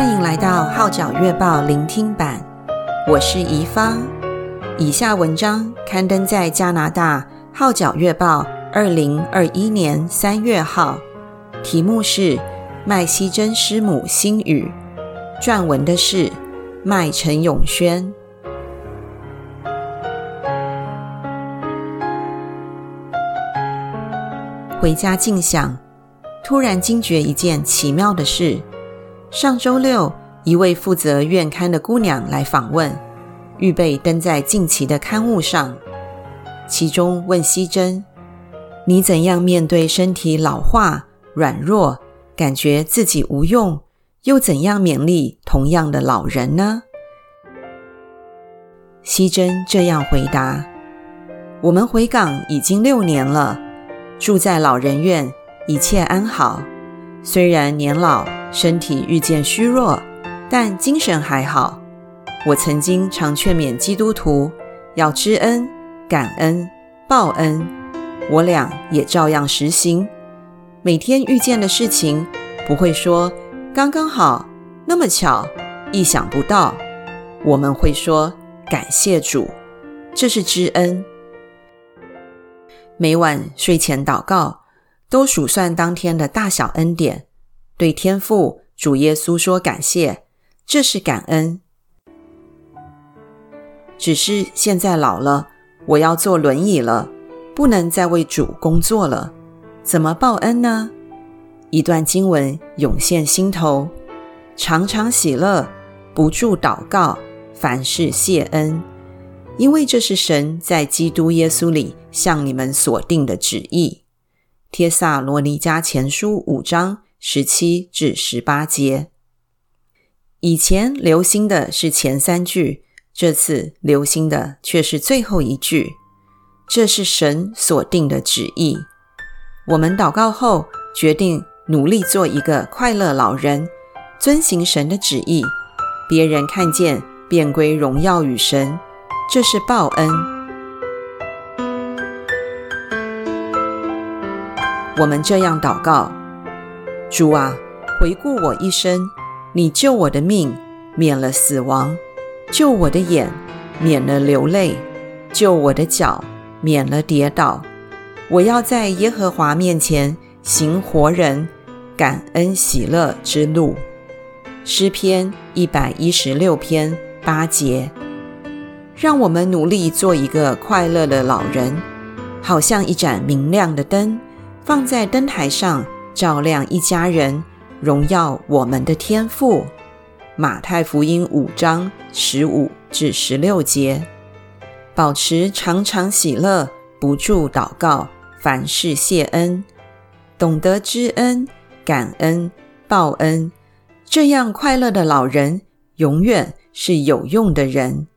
欢迎来到《号角月报》聆听版，我是怡芳。以下文章刊登在加拿大《号角月报》二零二一年三月号，题目是麦希珍师母心语，撰文的是麦陈永轩。回家静想，突然惊觉一件奇妙的事。上周六，一位负责院刊的姑娘来访问，预备登在近期的刊物上。其中问希珍：“你怎样面对身体老化、软弱，感觉自己无用，又怎样勉励同样的老人呢？”希珍这样回答：“我们回港已经六年了，住在老人院，一切安好。虽然年老。”身体日渐虚弱，但精神还好。我曾经常劝勉基督徒要知恩、感恩、报恩，我俩也照样实行。每天遇见的事情，不会说刚刚好、那么巧、意想不到，我们会说感谢主，这是知恩。每晚睡前祷告，都数算当天的大小恩典。对天父主耶稣说感谢，这是感恩。只是现在老了，我要坐轮椅了，不能再为主工作了，怎么报恩呢？一段经文涌现心头：常常喜乐，不住祷告，凡事谢恩，因为这是神在基督耶稣里向你们所定的旨意。帖撒罗尼迦前书五章。十七至十八节，以前留心的是前三句，这次留心的却是最后一句。这是神所定的旨意。我们祷告后，决定努力做一个快乐老人，遵行神的旨意。别人看见，便归荣耀与神。这是报恩。我们这样祷告。主啊，回顾我一生，你救我的命，免了死亡；救我的眼，免了流泪；救我的脚，免了跌倒。我要在耶和华面前行活人感恩喜乐之路。诗篇一百一十六篇八节。让我们努力做一个快乐的老人，好像一盏明亮的灯，放在灯台上。照亮一家人，荣耀我们的天赋。马太福音五章十五至十六节，保持常常喜乐，不住祷告，凡事谢恩，懂得知恩、感恩、报恩，这样快乐的老人，永远是有用的人。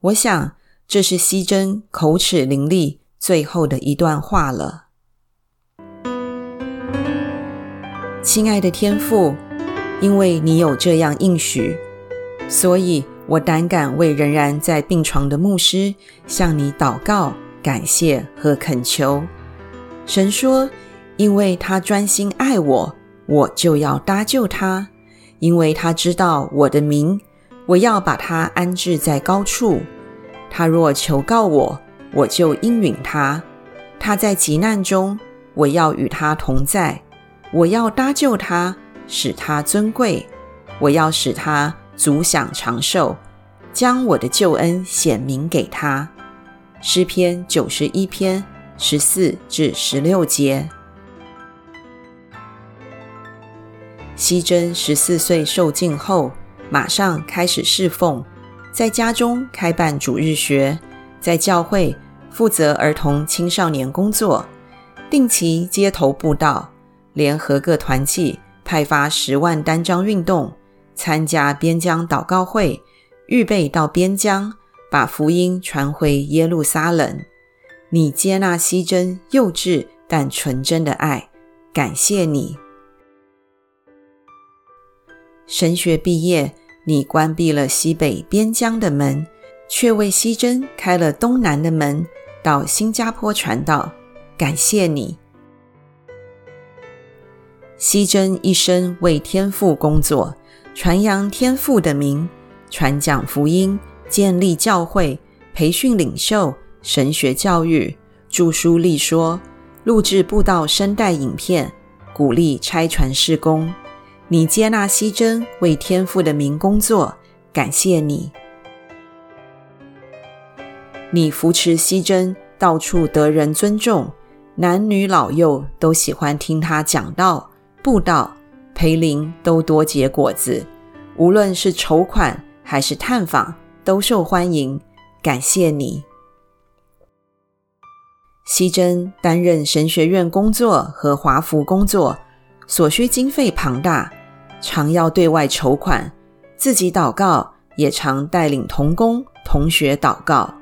我想，这是西珍口齿伶俐最后的一段话了。亲爱的天父，因为你有这样应许，所以我胆敢为仍然在病床的牧师向你祷告、感谢和恳求。神说：“因为他专心爱我，我就要搭救他；因为他知道我的名，我要把他安置在高处。他若求告我，我就应允他。他在急难中，我要与他同在。”我要搭救他，使他尊贵；我要使他足享长寿，将我的救恩显明给他。诗篇九十一篇十四至十六节。希珍十四岁受浸后，马上开始侍奉，在家中开办主日学，在教会负责儿童青少年工作，定期街头布道。联合各团契派发十万单张运动，参加边疆祷告会，预备到边疆把福音传回耶路撒冷。你接纳西珍幼稚但纯真的爱，感谢你。神学毕业，你关闭了西北边疆的门，却为希珍开了东南的门，到新加坡传道，感谢你。希珍一生为天父工作，传扬天父的名，传讲福音，建立教会，培训领袖，神学教育，著书立说，录制布道声带影片，鼓励差传事工。你接纳希珍为天父的名工作，感谢你。你扶持希珍，到处得人尊重，男女老幼都喜欢听他讲道、布道、培灵，都多结果子。无论是筹款还是探访，都受欢迎。感谢你。西珍担任神学院工作和华服工作，所需经费庞大，常要对外筹款，自己祷告，也常带领同工同学祷告。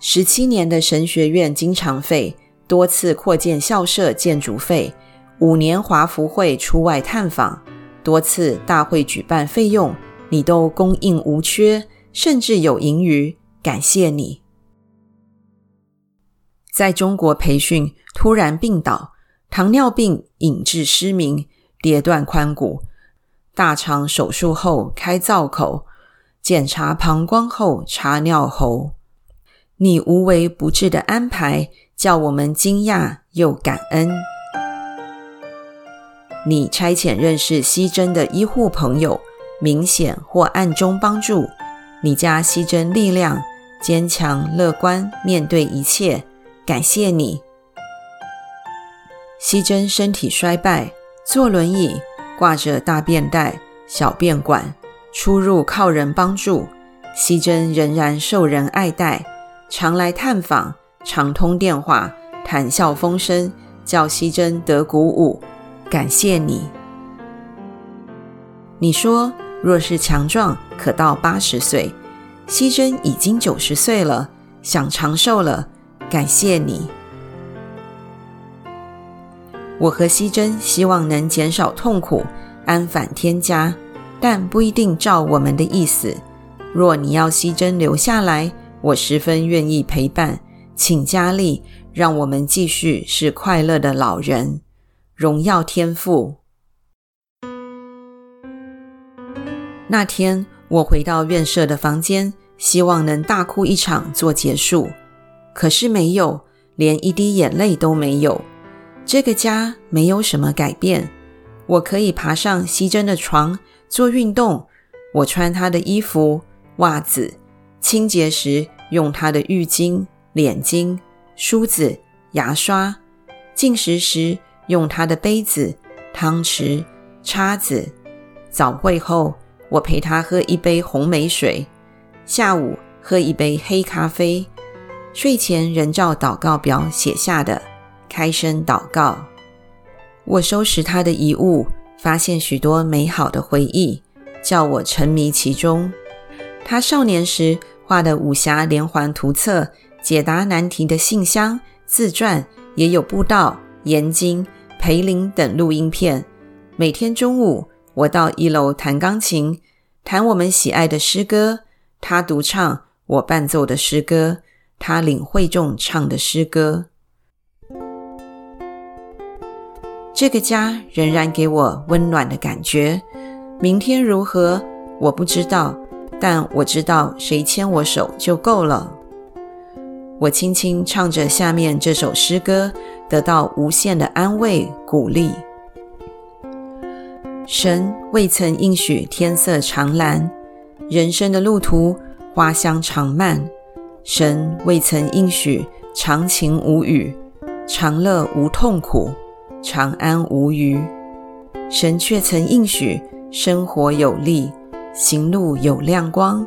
十七年的神学院经常费，多次扩建校舍建筑费，五年华福会出外探访，多次大会举办费用，你都供应无缺，甚至有盈余。感谢你。在中国培训，突然病倒，糖尿病引致失明，跌断髋骨，大肠手术后开造口，检查膀胱后插尿喉。你无微不至的安排，叫我们惊讶又感恩。你差遣认识希珍的医护朋友，明显或暗中帮助你，加希珍力量，坚强乐观面对一切。感谢你。希珍身体衰败，坐轮椅，挂着大便袋、小便管，出入靠人帮助。希珍仍然受人爱戴。常来探访，常通电话，谈笑风生，叫希珍得鼓舞。感谢你。你说，若是强壮，可到八十岁。希珍已经九十岁了，想长寿了。感谢你。我和希珍希望能减少痛苦，安返天家，但不一定照我们的意思。若你要希珍留下来，我十分愿意陪伴，请加力，让我们继续是快乐的老人。荣耀天赋。那天我回到院舍的房间，希望能大哭一场做结束，可是没有，连一滴眼泪都没有。这个家没有什么改变，我可以爬上希珍的床做运动，我穿她的衣服、袜子。清洁时用她的浴巾、脸巾、梳子、牙刷；进食时用他的杯子、汤匙、叉子。早会后，我陪他喝一杯红莓水；下午喝一杯黑咖啡。睡前人照祷告表写下的，开声祷告。我收拾他的遗物，发现许多美好的回忆，叫我沉迷其中。他少年时画的武侠连环图册、解答难题的信箱、自传，也有布道、研经、培灵等录音片。每天中午，我到一楼弹钢琴，弹我们喜爱的诗歌，他独唱，我伴奏的诗歌，他领会众唱的诗歌。这个家仍然给我温暖的感觉。明天如何，我不知道。但我知道，谁牵我手就够了。我轻轻唱着下面这首诗歌，得到无限的安慰鼓励。神未曾应许天色常蓝，人生的路途花香常漫。神未曾应许常晴无雨，常乐无痛苦，常安无虞。神却曾应许生活有力。行路有亮光，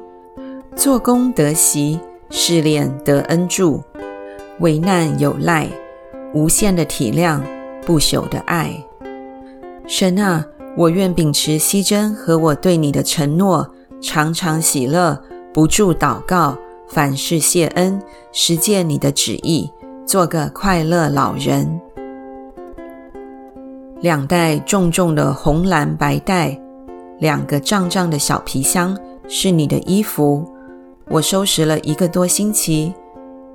做工得喜，试炼得恩助，危难有赖，无限的体谅，不朽的爱。神啊，我愿秉持希珍和我对你的承诺，常常喜乐，不住祷告，凡事谢恩，实践你的旨意，做个快乐老人。两袋重重的红蓝白带。两个胀胀的小皮箱是你的衣服，我收拾了一个多星期。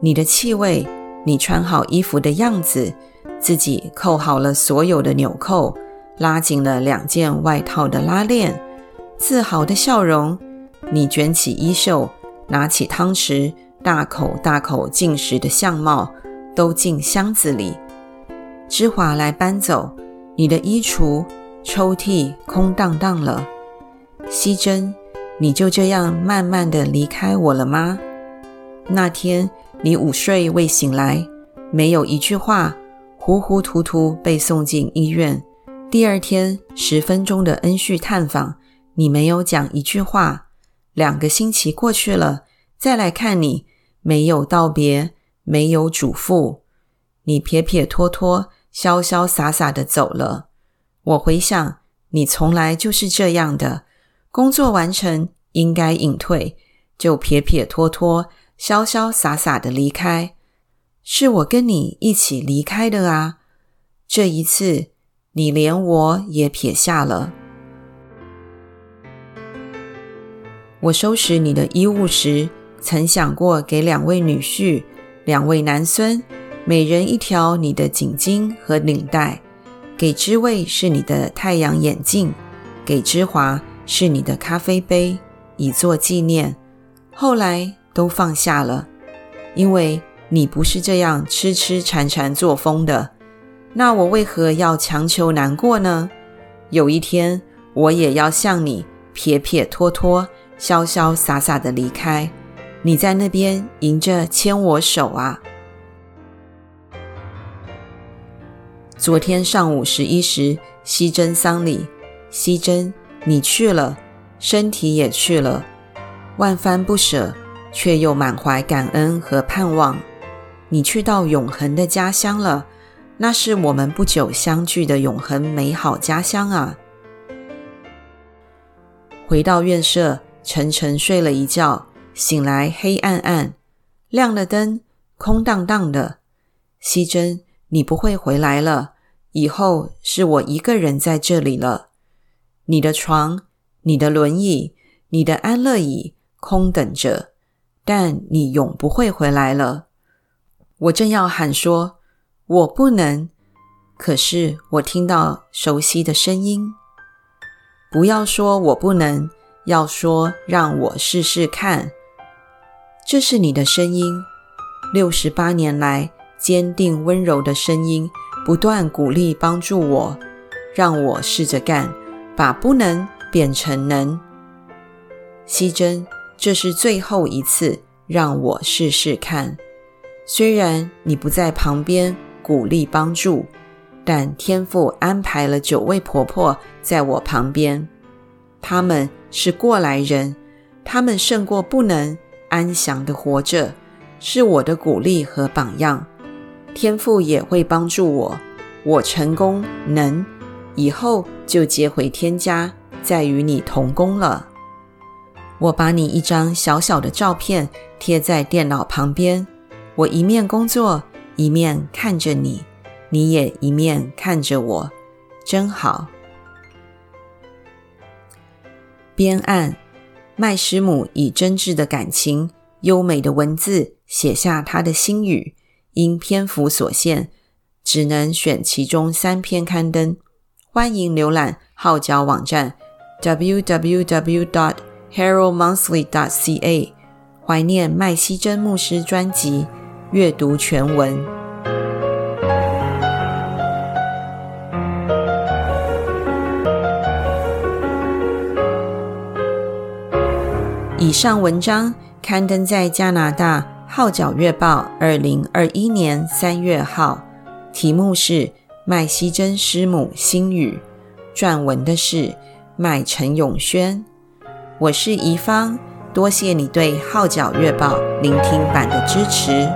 你的气味，你穿好衣服的样子，自己扣好了所有的纽扣，拉紧了两件外套的拉链，自豪的笑容。你卷起衣袖，拿起汤匙，大口大口进食的相貌都进箱子里。芝华来搬走你的衣橱，抽屉空荡荡了。希珍，你就这样慢慢的离开我了吗？那天你午睡未醒来，没有一句话，糊糊涂涂被送进医院。第二天十分钟的恩叙探访，你没有讲一句话。两个星期过去了，再来看你，没有道别，没有嘱咐，你撇撇拖拖，潇潇洒洒的走了。我回想，你从来就是这样的，工作完成应该隐退，就撇撇拖拖，潇潇洒洒的离开。是我跟你一起离开的啊，这一次你连我也撇下了。我收拾你的衣物时，曾想过给两位女婿、两位男孙，每人一条你的颈巾和领带；给知味是你的太阳眼镜，给芝华是你的咖啡杯，以作纪念。后来都放下了，因为你不是这样痴痴缠缠作风的。那我为何要强求难过呢？有一天，我也要像你撇撇拖拖。潇潇洒洒的离开，你在那边迎着牵我手啊。昨天上午十一时，希珍丧礼，希珍，你去了，身体也去了，万番不舍，却又满怀感恩和盼望。你去到永恒的家乡了，那是我们不久相聚的永恒美好家乡啊。回到院舍。沉沉睡了一觉，醒来黑暗暗，亮了灯，空荡荡的。希珍，你不会回来了，以后是我一个人在这里了。你的床、你的轮椅、你的安乐椅空等着，但你永不会回来了。我正要喊说“我不能”，可是我听到熟悉的声音：“不要说我不能。”要说让我试试看，这是你的声音，六十八年来坚定温柔的声音，不断鼓励帮助我，让我试着干，把不能变成能。希珍，这是最后一次让我试试看。虽然你不在旁边鼓励帮助，但天父安排了九位婆婆在我旁边，她们。是过来人，他们胜过不能安详地活着，是我的鼓励和榜样。天父也会帮助我，我成功能，以后就接回天家，再与你同工了。我把你一张小小的照片贴在电脑旁边，我一面工作，一面看着你，你也一面看着我，真好。边岸，麦师母以真挚的感情、优美的文字写下她的心语，因篇幅所限，只能选其中三篇刊登。欢迎浏览号角网站 www.heraldmonthly.ca，怀念麦西真牧师专辑，阅读全文。以上文章刊登在加拿大《号角月报》二零二一年三月号，题目是麦希珍师母心语，撰文的是麦陈永轩。我是宜芳，多谢你对《号角月报》聆听版的支持。